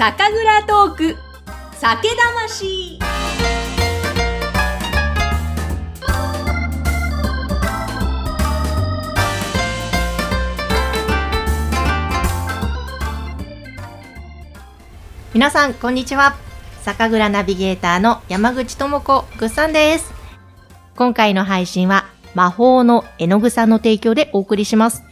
酒蔵トーク。酒魂。皆さんこんにちは。酒蔵ナビゲーターの山口智子ぐっさんです。今回の配信は魔法の絵の具さんの提供でお送りします。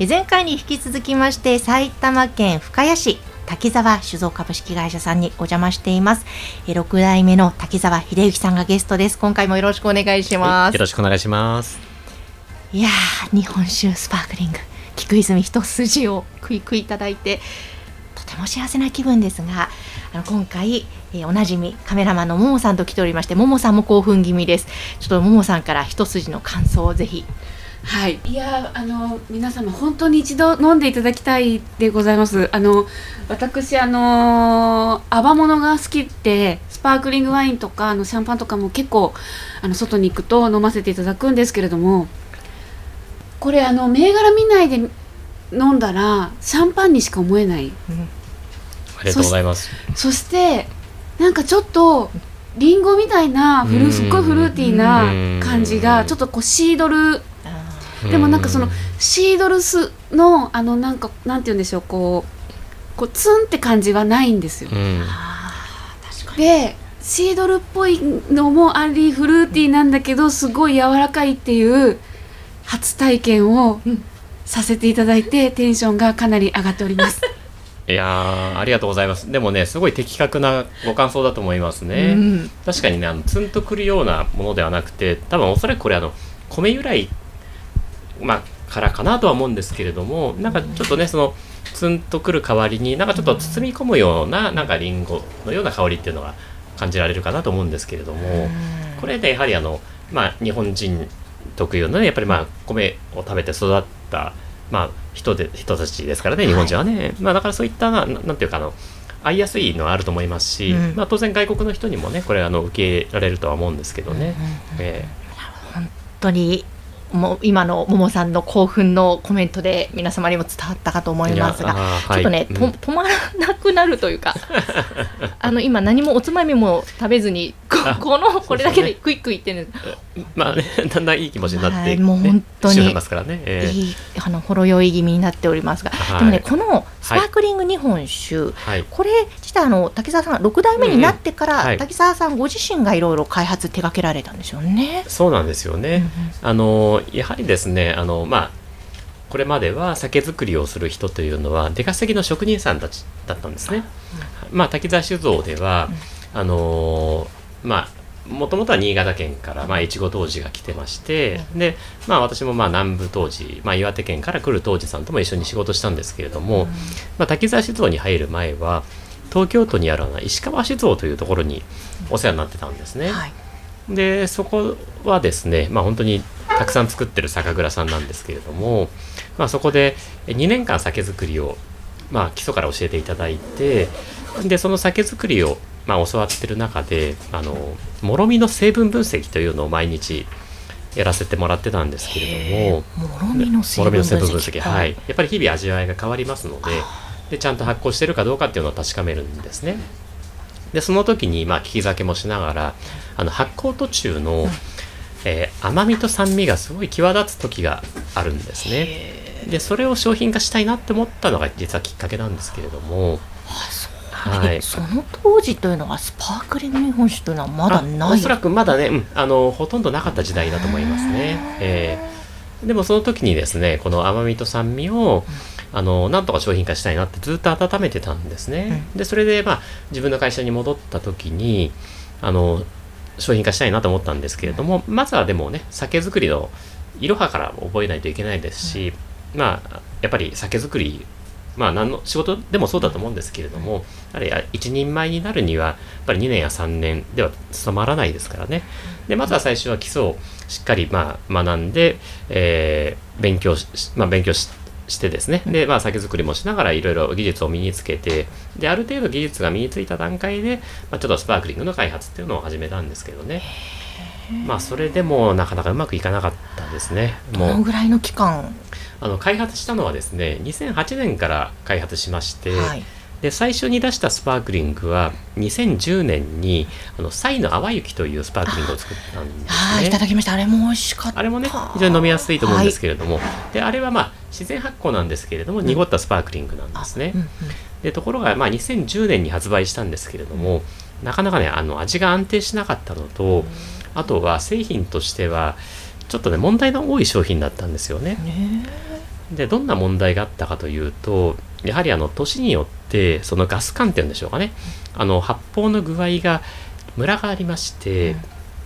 え前回に引き続きまして埼玉県深谷市滝沢酒造株式会社さんにお邪魔しています。え6代目の滝沢秀幸さんがゲストです。今回もよろしくお願いします、よろしくお願いします。いやー日本酒スパークリング菊泉一筋をクイクイいただいてとても幸せな気分ですがあの今回、えーおなじみカメラマンのももさんと来ておりましてももさんも興奮気味です。ちょっとももさんから一筋の感想をぜひはい、いやあの皆様本当に一度飲んでいただきたいでございます。あの私あの泡物が好きでスパークリングワインとかあのシャンパンとかも結構あの外に行くと飲ませていただくんですけれども、これあの銘柄見ないで飲んだらシャンパンにしか思えない。ありがとうございます。そしてなんかちょっとリンゴみたいなフうんルすっごいフルーティーな感じがちょっとこうシードルでもなんかそのシードルスのあのなんかなんて言うんでしょうこうこうツンって感じはないんですよう。ん、でシードルっぽいのもありフルーティーなんだけどすごい柔らかいっていう初体験をさせていただいてテンションがかなり上がっております。いやーありがとうございます。でもね、すごい的確なご感想だと思いますね。うん確かにね、あのツンとくるようなものではなくて、多分おそらくこれあの米由来、まあ、からかなとは思うんですけれども、なんかちょっとね、そのツンとくる代わりに、なんかちょっと包み込むような、なんかリンゴのような香りっていうのが感じられるかなと思うんですけれども、これねやはりあの、まあ、日本人特有のねやっぱりまあ米を食べて育った、まあ、人で人たちですからね日本人はね、まあ、だからそういったななんていうかあの合いやすいのはあると思いますし、うん。まあ、当然外国の人にもねこれあの受け入れられるとは思うんですけどね、え本当にもう今のももさんの興奮のコメントで皆様にも伝わったかと思いますがちょっとね、はいと止まらなくなるというか あの今何もおつまみも食べずにこのこれだけでクイックいってるんですえまあねだんだんいい気持ちになって、はいもう本当にいますからね、ええ。いいあのほろ酔い気味になっておりますが、はいでもねこのスパークリング日本酒、はい。これ自体あの滝沢さん6代目になってから、滝沢さんご自身がいろいろ開発手掛けられたんですよね。そうなんですよね。あのやはりですねあの、まあ、これまでは酒造りをする人というのは出稼ぎの職人さんたちだったんですね。まあ、滝沢酒造では、あのまあもともとは新潟県から、まあ、越後当時が来てまして、で、まあ、私もまあ南部当時、まあ、岩手県から来る当時さんとも一緒に仕事したんですけれども、まあ、滝沢酒造に入る前は東京都にある石川酒造というところにお世話になってたんですね。はい。でそこはですね、まあ、本当にたくさん作ってる酒蔵さんなんですけれども、まあ、そこで2年間酒造りを、まあ、基礎から教えていただいてでその酒造りを、まあ、教わってる中であのもろみの成分分析というのを毎日やらせてもらってたんですけれども。もろみの成分分析。はい、やっぱり日々味わいが変わりますのででちゃんと発酵してるかどうかっていうのを確かめるんですね。でその時にまあ利き酒もしながらあの発酵途中の、えー甘みと酸味がすごい際立つ時があるんですね。でそれを商品化したいなって思ったのが実はきっかけなんですけれども、はい、その当時というのはスパークリング日本酒というのはまだない。あおそらくまだね、うん。あのほとんどなかった時代だと思いますね。えーでもその時にですねこの甘みと酸味を、あのなんとか商品化したいなってずっと温めてたんですね。でそれでまあ自分の会社に戻った時にあの商品化したいなと思ったんですけれどもまずはでもね酒造りのいろはから覚えないといけないですし、まあやっぱり酒造りまあ何の仕事でもそうだと思うんですけれども、あれや一人前になるにはやっぱり2年や3年では務まらないですからね。でまずは最初は基礎をしっかりまあ学んで、えー勉強し、まあ、勉強ししてですね。で、まあ、酒造りもしながらいろいろ技術を身につけてである程度技術が身についた段階で、まあ、ちょっとスパークリングの開発っていうのを始めたんですけどね。まあそれでもなかなかうまくいかなかったですね。どもう。のぐらいの期間あの開発したのはですね2008年から開発しまして、はいで最初に出したスパークリングは2010年にあのサイの淡雪というスパークリングを作ったんですはい、いたね。だきました。あれも美味しかった。あれもね非常に飲みやすいと思うんですけれども、であれはまあ自然発酵なんですけれども濁ったスパークリングなんですね。うんうんでところがまあ2010年に発売したんですけれども、なかなかねあの味が安定しなかったのと、あとは製品としてはちょっとね問題の多い商品だったんですよね。ね。でどんな問題があったかというとやはりあの年によってそのガス管っていうんでしょうかね。あの発泡の具合がムラがありまして、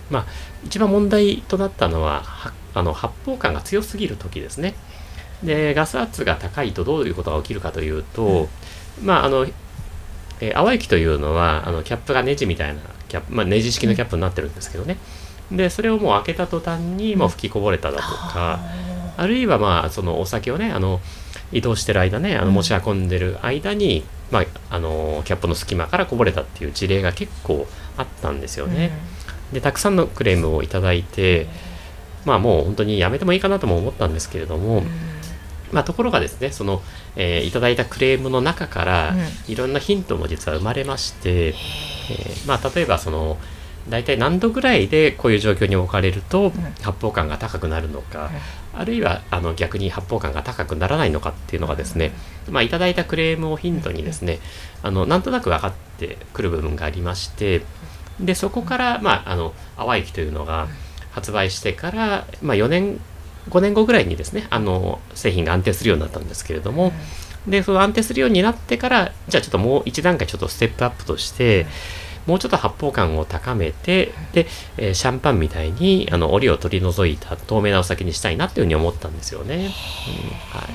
まあ一番問題となったのははあの発泡感が強すぎる時ですね。でガス圧が高いとどういうことが起きるかというと、まああのえー淡雪というのはあのキャップがネジみたいなキャップ、まあ、ネジ式のキャップになってるんですけどねでそれをもう開けた途端にもう吹きこぼれただとか、あるいはまあそのお酒をねあの移動してる間ねあの持ち運んでる間に、まあ、あのキャップの隙間からこぼれたっていう事例が結構あったんですよね。でたくさんのクレームをいただいてまあもう本当にやめてもいいかなとも思ったんですけれども、まあ、ところがですねその、えーいただいたクレームの中から、うん。いろんなヒントも実は生まれまして、えーまあ、例えばその大体何度ぐらいでこういう状況に置かれると発泡感が高くなるのか、あるいはあの逆に発泡感が高くならないのかっていうのがですね、まあ、いただいたクレームをヒントにですねあのなんとなく分かってくる部分がありましてでそこから、まあ、あの淡雪というのが発売してから、まあ、4年5年後ぐらいにですねあの製品が安定するようになったんですけれども、でその安定するようになってからじゃあちょっともう一段階ちょっとステップアップとして、もうちょっと発泡感を高めてで、えーシャンパンみたいにあの檻を取り除いた透明なお酒にしたいなっていうふうに思ったんですよね。うんは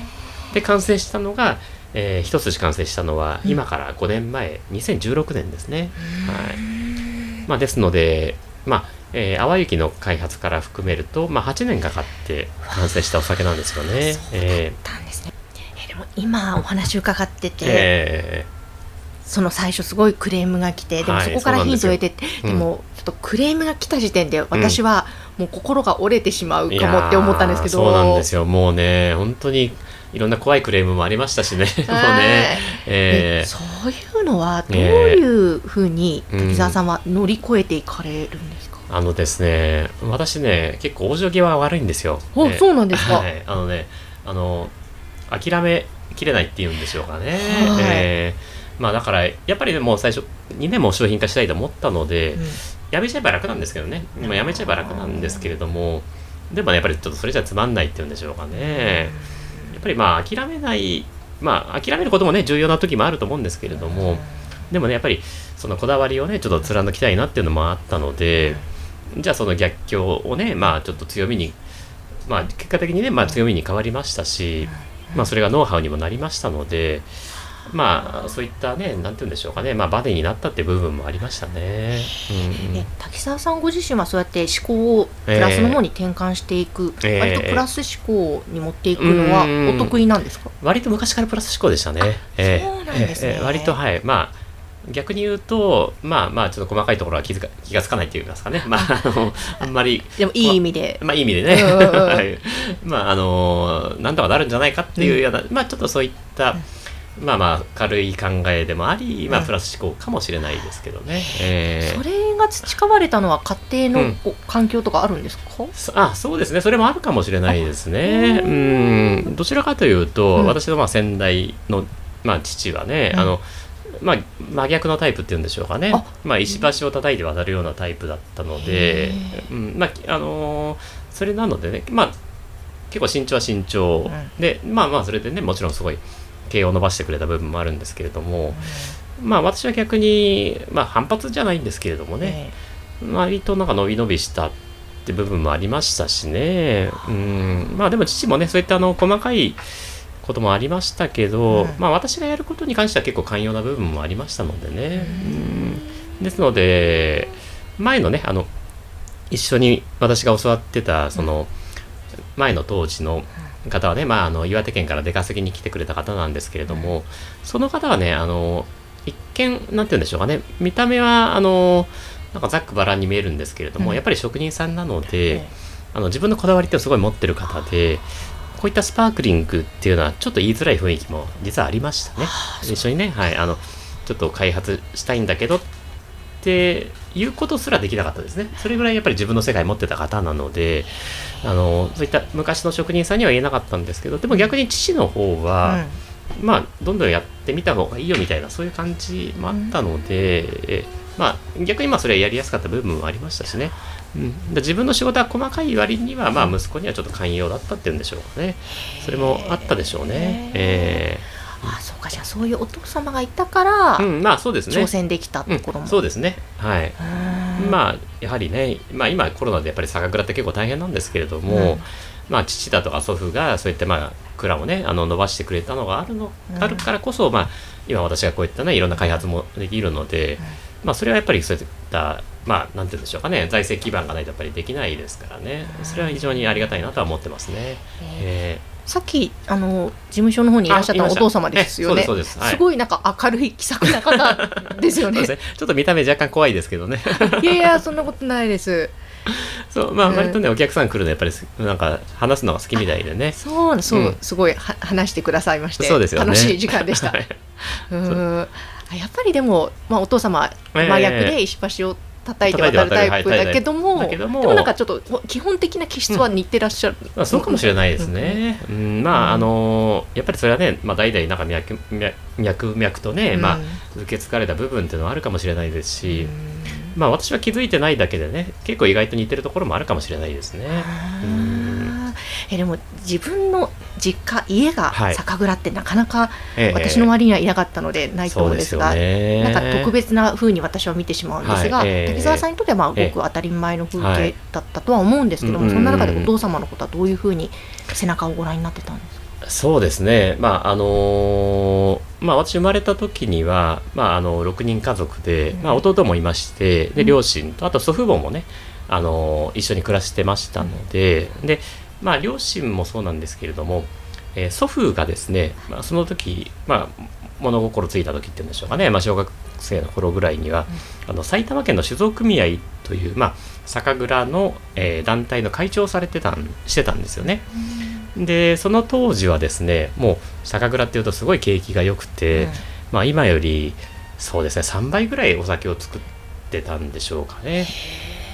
い、で完成したのが、えー一筋完成したのは今から5年前2016年ですね。はいまあ、ですので、まあえー淡雪の開発から含めると、まあ、8年かかって完成したお酒なんですよね。えたんですね。えでも今お話伺ってーて、えその最初すごいクレームが来て、でもはいそこからヒントを得てって、うん。でもちょっとクレームが来た時点で私はもう心が折れてしまうかもって思ったんですけど、いやーそうなんですよ。もうね本当にいろんな怖いクレームもありましたしね。もうはいね、ええそういうのはどういうふうにええ滝沢さんは乗り越えていかれるんですか、ーあのですね私ね結構往生際悪いんですよ。おえーそうなんですか？はい。あのねあの諦めきれないっていうんでしょうかね、はい。えーまあだからやっぱりねもう最初2年も商品化したいと思ったので、うん。やめちゃえば楽なんですけどね。もうやめちゃえば楽なんですけれどもでもねやっぱりちょっとそれじゃつまんないっていうんでしょうかね。やっぱりまあ諦めないまあ諦めることもね重要な時もあると思うんですけれどもでもねやっぱりそのこだわりをねちょっと貫きたいなっていうのもあったのでじゃあその逆境をねまあちょっと強みにまあ結果的にねまあ強みに変わりましたしまあそれがノウハウにもなりましたのでまあそういったねなんて言うんでしょうかね。まあバネになったっていう部分もありましたね。うん滝沢さんご自身はそうやって思考をプラスの方に転換していく、ええ割とプラス思考に持っていくのはうんお得意なんですか、割と昔からプラス思考でしたね。ええそうなんですね。ええ割とはい、まあ逆に言うと、まあまあちょっと細かいところは気づか気がつかないというかですかね。まああのあんまりでもいい意味で、まあいい意味でね、まああのなんとかなるんじゃないかっていうような、まあちょっとそういった、まあまあ軽い考えでもあり、まあうんプラス思考かもしれないですけどね。ええそれが培われたのは家庭うん。のこ環境とかあるんですか、そあそうですね。それもあるかもしれないですね。うん。どちらかというと、うん。私のまあ先代の、まあ、父はね、うん。あのまあ、真逆のタイプっていうんでしょうかね。あ。まあ、石橋を叩いて渡るようなタイプだったのでへ、うん。まああのーそれなのでね、まあ、結構身長は身長、うでまあまあそれでねもちろんすごい毛を伸ばしてくれた部分もあるんですけれども、まあ私は逆に、まあ、反発じゃないんですけれどもね、割となんか伸び伸びしたって部分もありましたしね。うん。まあでも父もね、そういったあの細かいこともありましたけど、うんまあ私がやることに関しては結構寛容な部分もありましたのでね。うん。ですので、前のね、あの、一緒に私が教わってた、その、前の当時の方はね、まあ、あの岩手県から出稼ぎに来てくれた方なんですけれども、その方はね、あの、一見、なんて言うんでしょうかね、見た目は、あの、なんかざっくばらんに見えるんですけれども、うん。やっぱり職人さんなので、えあの自分のこだわりってすごい持ってる方でこういったスパークリングっていうのはちょっと言いづらい雰囲気も実はありましたね。一緒にね、はい、あのちょっと開発したいんだけどっていうことすらできなかったですね。それぐらいやっぱり自分の世界持ってた方なので、あのそういった昔の職人さんには言えなかったんですけど、でも逆に父の方は、まあ、どんどんやってみた方がいいよみたいな、そういう感じもあったので、えまあ、逆にまあそれはやりやすかった部分もありましたしね。うん、で自分の仕事は細かい割には、まあ、息子にはちょっと寛容だったっていうんでしょうかね。それもあったでしょうね。えあそうかじゃあそういうお父様がいたから、ーうん、まあそうですね。挑戦できたところも、うん、そうですね。はい。まあやはりね、まあ、今コロナでやっぱり酒蔵って結構大変なんですけれども、うんまあ、父だとか祖父がそういったまあ蔵をねあの伸ばしてくれたのがあるの、うんあるからこそ、まあ、今私がこういったねいろんな開発もできるので、まあ、それはやっぱりそういったまあなんて言うんでしょうかね財政基盤がないとやっぱりできないですからねそれは非常にありがたいなとは思ってますね。えさっきあの事務所の方にいらっしゃったお父様ですよね。すす。はい。すごいなんか明るい気さくな方 ですよね。ね。ちょっと見た目若干怖いですけどね。いやいやそんなことないです。そうまあうん割とねお客さん来るのやっぱりすなんか話すのが好きみたいでね。そうそう、うん。すごいは話してくださいまして。そうですよね。楽しい時間でした。はい。うん。あやっぱりでも、まあ、お父様ええ。真逆で石橋を叩いて渡るタイプだけども,、でもなんかちょっとほ基本的な気質は似てらっしゃる、まあ、そうかもしれないですね。うん、まあ、あのやっぱりそれはね、まあ、代々なんか脈脈脈々とね、うん。まあ、受け継がれた部分っていうのはあるかもしれないですし、まあ、私は気づいてないだけでね、結構意外と似てるところもあるかもしれないですね。えでも自分の実家家がはい。酒蔵ってなかなかええ。私の周りにはいなかったのでないと思うんですが、そうですよね。なんか特別な風に私は見てしまうんですが、はいええ。滝沢さんにとってはまあごええく当たり前の風景だったとは思うんですけども、はいそんな中でお父様のことはどういう風に背中をご覧になってたんですか、そうですね、まああのーまあ、私生まれた時には、まあ、あの6人家族で、まあ、弟もいましてで両親とあと祖父母もね、あのー一緒に暮らしてましたのでで、まあ、両親もそうなんですけれども、えー祖父がですね、まあ、その時、まあ、物心ついた時っていうんでしょうかね、まあ、小学生の頃ぐらいには、あの埼玉県の酒造組合という、まあ、酒蔵の、えー団体の会長をされてたんしてたんですよね。でその当時はですねもう酒蔵っていうとすごい景気が良くて、まあ、今よりそうですね3倍ぐらいお酒を作ってたんでしょうかね。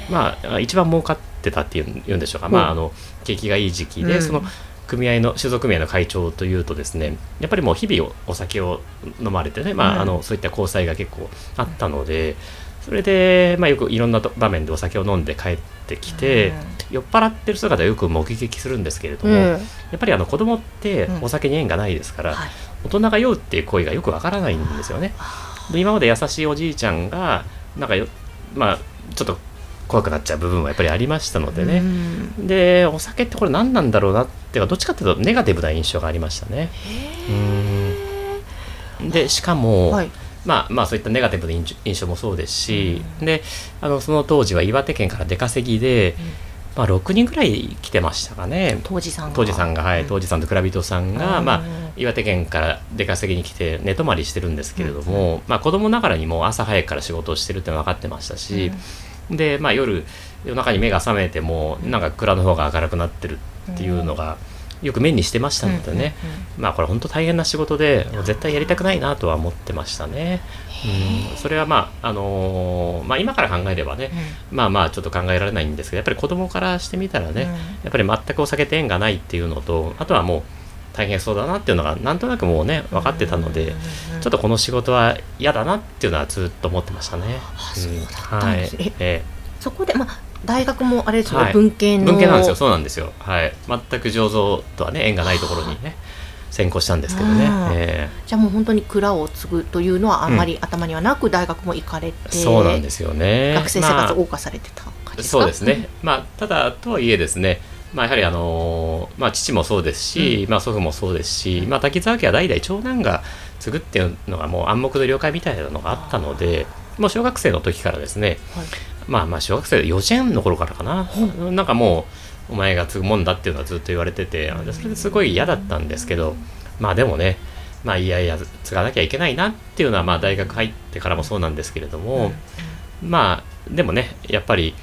まあ一番儲かってたっていうん言うんでしょうか、まあ、あの景気がいい時期で、うん。その組合の酒造組合の会長というとですねやっぱりもう日々おお酒を飲まれてね、まあうん。あのそういった交際が結構あったのでそれで、まあ、よくいろんなと場面でお酒を飲んで帰ってきて、酔っ払ってる姿をよく目撃するんですけれども、うん。やっぱりあの子供ってうん。お酒に縁がないですから、はい。大人が酔うっていう行為がよくわからないんですよね。で今まで優しいおじいちゃんがなんかよまあちょっと怖くなっちゃう部分はやっぱりありましたのでうね、ん。でお酒ってこれ何なんだろうなっていうかどっちかっていうとネガティブな印象がありましたね。うん。でしかも、はい。まあまあそういったネガティブな印象もそうですし、であのその当時は岩手県から出稼ぎで、まあ、6人ぐらい来てましたかね。当時さんが。当時さんが、はい、うん。当時さんと蔵人さんが、うん。まあ、岩手県から出稼ぎに来て寝泊まりしてるんですけれども、まあ、子供ながらにもう朝早くから仕事をしてるってのは分かってましたし、で、まあ、夜夜中に目が覚めてもなんか蔵の方が明るくなってるっていうのがよく目にしてましたのでね、まあこれ本当大変な仕事で絶対やりたくないなとは思ってましたね。うん、それはまああのーまあ今から考えればね、まあまあちょっと考えられないんですけどやっぱり子供からしてみたらね、やっぱり全くお酒と縁がないっていうのとあとはもう大変そうだなっていうのがなんとなくもうね分かってたので、ちょっとこの仕事は嫌だなっていうのはずっと思ってましたね。そこでまあ大学もあれですよね、はい。文系文系なんですよ。そうなんですよ。はい。全く醸造とはね縁がないところにね専攻したんですけどね。あーえじゃあもう本当に蔵を継ぐというのはあんまり頭にはなく大学も行かれて、えそうなんですよね。学生生活をま謳歌されてた感じあですか、そうですね。まあただとはいえですね。まあ、やはりあのーまあ、父もそうですし、まあ、祖父もそうですし、まあ、滝沢家は代々長男が継ぐっていうのがもう暗黙の了解みたいなのがあったのでもう小学生の時からですね、はい。まあまあ小学生幼稚園の頃からかな、なんかもうお前が継ぐもんだっていうのはずっと言われててでそれですごい嫌だったんですけどまあでもねまあいやいや継がなきゃいけないなっていうのはまあ大学入ってからもそうなんですけれども、まあでもねやっぱり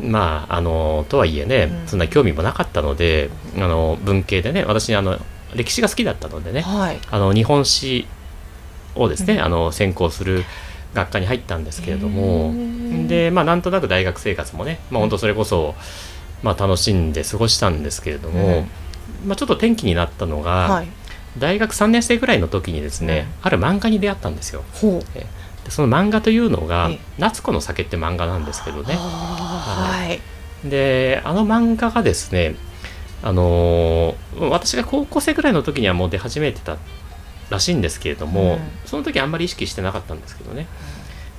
まああのとはいえね、うんそんな興味もなかったのであの文系でね私あの歴史が好きだったのでねはい。あの日本史をですね、うんあの専攻する学科に入ったんですけれどへもーでまあなんとなく大学生活もね、まあ、本当それこそ、まあ、楽しんで過ごしたんですけれども、まあ、ちょっと転機になったのが、はい。大学3年生ぐらいの時にですね、ある漫画に出会ったんですよ。ほう。でその漫画というのがええ「夏子の酒」って漫画なんですけどね。はい。であの漫画がですねあのー私が高校生ぐらいの時にはもう出始めてたらしいんですけれども、うん。その時あんまり意識してなかったんですけどね。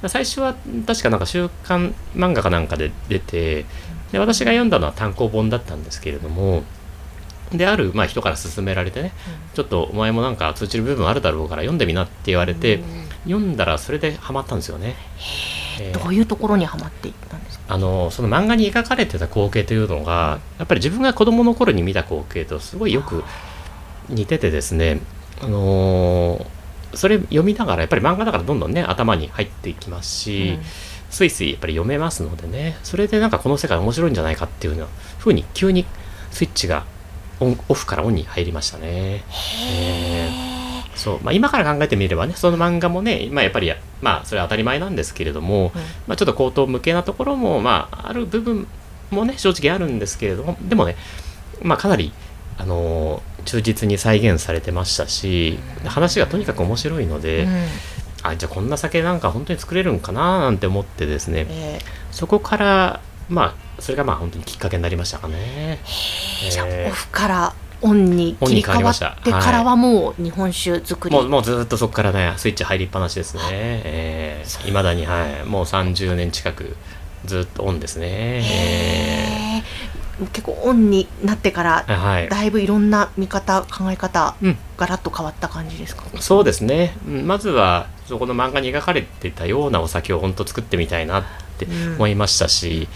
最初は確かなんか週刊漫画かなんかで出てで私が読んだのは単行本だったんですけれどもである、まあ、人から勧められてね、ちょっとお前もなんか通じる部分あるだろうから読んでみなって言われて、読んだらそれでハマったんですよね。えーどういうところにはまっていったんですか？あのその漫画に描かれてた光景というのがやっぱり自分が子供の頃に見た光景とすごいよく似ててですね、あのーそれ読みながらやっぱり漫画だからどんどんね頭に入っていきますし、スイスイやっぱり読めますのでねそれでなんかこの世界面白いんじゃないかっていうような風に急にスイッチがオンオフからオンに入りましたね。えーそうまあ、今から考えてみればねその漫画もね、まあ、やっぱりまあそれは当たり前なんですけれども、うん。まあ、ちょっと口頭向けなところも、まあ、ある部分もね正直あるんですけれどもでもね、まあ、かなり、あのー忠実に再現されてましたし話がとにかく面白いので、うん。あじゃあこんな酒なんか本当に作れるんかななんて思ってですねえそこからまあそれがまあ本当にきっかけになりましたかね。ー。じゃあえーオフからオンに切り替わってからはもう日本酒作り。もうもうずっとそこからねスイッチ入りっぱなしですね。えー、未だにはいもう30年近くずっとオンですね。結構オンになってからーはい。だいぶいろんな見方考え方うんガラッと変わった感じですか？そうですね。うんまずはそこの漫画に描かれてたようなお酒を本当作ってみたいなってうん思いましたし、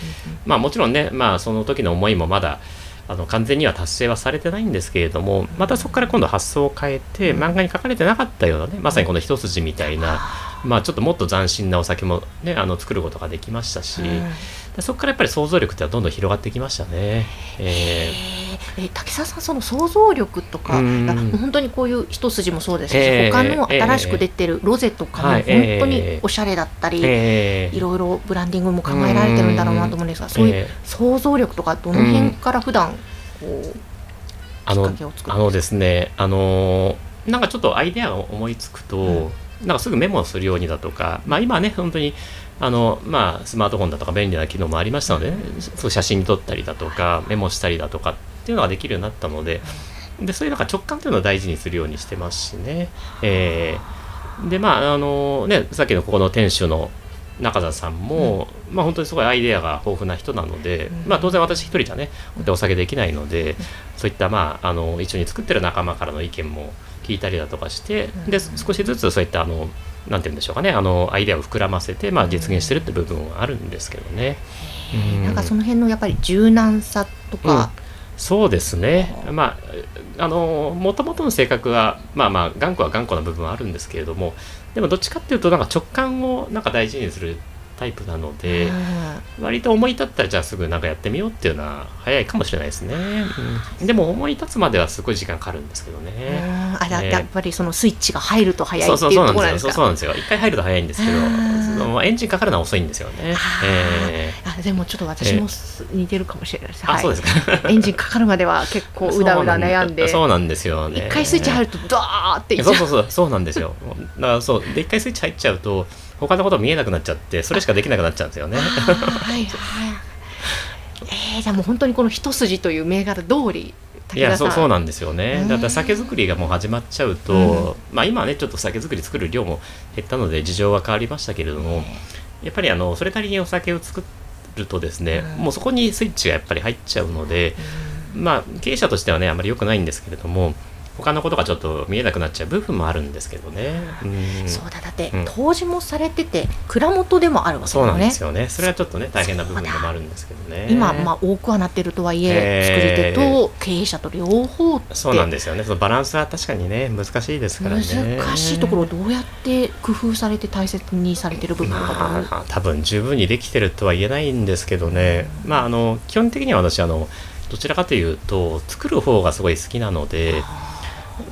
まあもちろんね、まあその時の思いもまだあの完全には達成はされてないんですけれども、またそこから今度発想を変えて、漫画に書かれてなかったようなね、まさにこの一筋みたいな、まあちょっともっと斬新なお酒もね、あの作ることができましたし、うん。でそこからやっぱり想像力ってのはどんどん広がってきましたね。えー。えー竹澤さんその想像力とか、本当にこういう一筋もそうですし、えー。他の新しく出てるロゼとかもはい。本当におしゃれだったり、えー。いろいろブランディングも考えられてるんだろうなと思うんですが、そういうえー想像力とかどの辺から普段こうあのあのですね、あのーなんかちょっとアイデアが思いつくと、なんかすぐメモをするようにだとか、まあ、今はね、本当にあの、まあ、スマートフォンだとか便利な機能もありましたので、ね、そう写真に撮ったりだとか、メモしたりだとかっていうのができるようになったので、でそういうなんか直感というのを大事にするようにしてますしね。えーで、まあ、あのね、さっきのここの店主の中澤さんも、まあ本当にすごいアイデアが豊富な人なので、うんまあ当然私一人じゃね、でお酒できないので、そういったまああの一緒に作ってる仲間からの意見も聞いたりだとかして、で少しずつそういったあのなんて言うんでしょうかね、あのアイデアを膨らませてまあ実現してるって部分はあるんですけどね。うんなんかその辺のやっぱり柔軟さとか、そうですね、まあ、あのもともとの性格は、まあまあ、頑固は頑固な部分はあるんですけれども、でもどっちかっていうと、なんか直感をなんか大事にするタイプなので、割と思い立ったら、じゃあすぐなんかやってみようっていうのは早いかもしれないですね。うん。でも、思い立つまではすごい時間かかるんですけどうん。ね。あらね。やっぱりそのスイッチが入ると早いってそいう。ところなんですか？そうそうなんですよ。一回入ると早いんですけど、うんそのエンジンかかるのは遅いんですよね。えあでもちょっと私もす似てるかもしれないです、ーあ、そうですか？エンジンかかるまでは結構うだうだ悩んで。そうなんですよね。一回スイッチ入るとドーっていっちゃそうそうそう。そうなんですよ。だからそうで一回スイッチ入っちゃうと他のこと見えなくなっちゃってそれしかできなくなっちゃうんですよね。はいはい。えー、じゃあもう本当にこの一筋という銘柄通りいやそうそうななんですよね。うんだから酒造りがもう始まっちゃうと、うん。まあ今はねちょっと酒造り作る量も減ったので事情は変わりましたけれどもやっぱりあのそれなりにお酒を作るとですね、うん。もうそこにスイッチがやっぱり入っちゃうので、まあ経営者としてはねあまり良くないんですけれども他のことがちょっと見えなくなっちゃう部分もあるんですけどね。うんそうだだって、うん当時もされてて蔵元でもあるわけねそうなんですよね。それはちょっとね大変な部分でもあるんですけどね。今、まあ、多くはなってるとはいえ、えー作り手と経営者と両方ってそうなんですよね。そのバランスは確かにね難しいですからね。難しいところをどうやって工夫されて大切にされてる部分とかまあ、多分十分にできてるとは言えないんですけどね、まあ、あの基本的には私あのどちらかというと作る方がすごい好きなので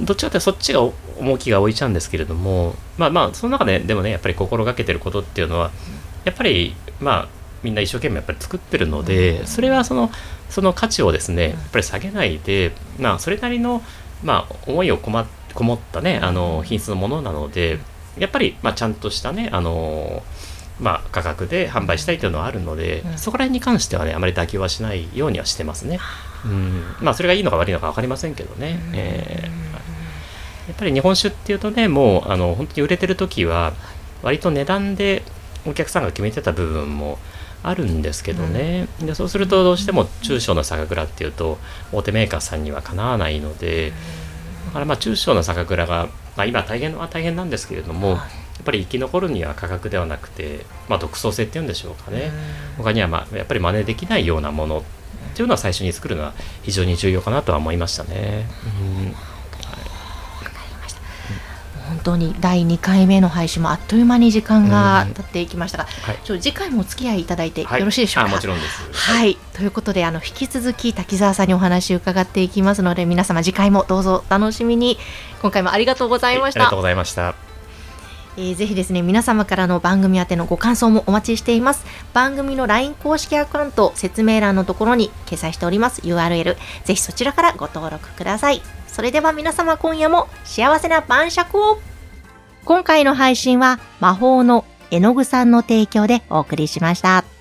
どっちかというとそっちが重きが置いちゃうんですけれどもまあまあその中ででもねやっぱり心がけてることっていうのはやっぱりまあみんな一生懸命やっぱり作ってるのでそれはそのその価値をですねやっぱり下げないで、まあ、それなりの、まあ、思いをこまこもったねあの品質のものなのでやっぱり、まあ、ちゃんとしたねあのまあ、価格で販売したいというのはあるので、うん。そこら辺に関してはねあまり妥協はしないようにはしてますね。うん。まあそれがいいのか悪いのか分かりませんけどね。えー。やっぱり日本酒っていうとねもうあの本当に売れてる時は割と値段でお客さんが決めてた部分もあるんですけどね、でそうするとどうしても中小の酒蔵っていうと大手メーカーさんにはかなわないのでだからまあ中小の酒蔵が、まあ、今大変は大変なんですけれどもやっぱり生き残るには価格ではなくて、まあ、独創性っていうんでしょうかね。他には、まあ、やっぱり真似できないようなものっていうのは最初に作るのは非常に重要かなとは思いましたね。うん本当に第2回目の配信もあっという間に時間が経っていきましたが、はい。ちょ次回もお付き合いいただいてよはいろしいでしょうか、あもちろんです。はい。ということであの引き続き滝沢さんにお話を伺っていきますので皆様次回もどうぞお楽しみに。今回もありがとうございました。ありがとうございました。えーぜひですね皆様からの番組宛てのご感想もお待ちしています。番組の LINE 公式アカウント説明欄のところに掲載しております URL ぜひそちらからご登録ください。それでは皆様今夜も幸せな晩酌を。今回の配信は魔法の絵の具さんの提供でお送りしました。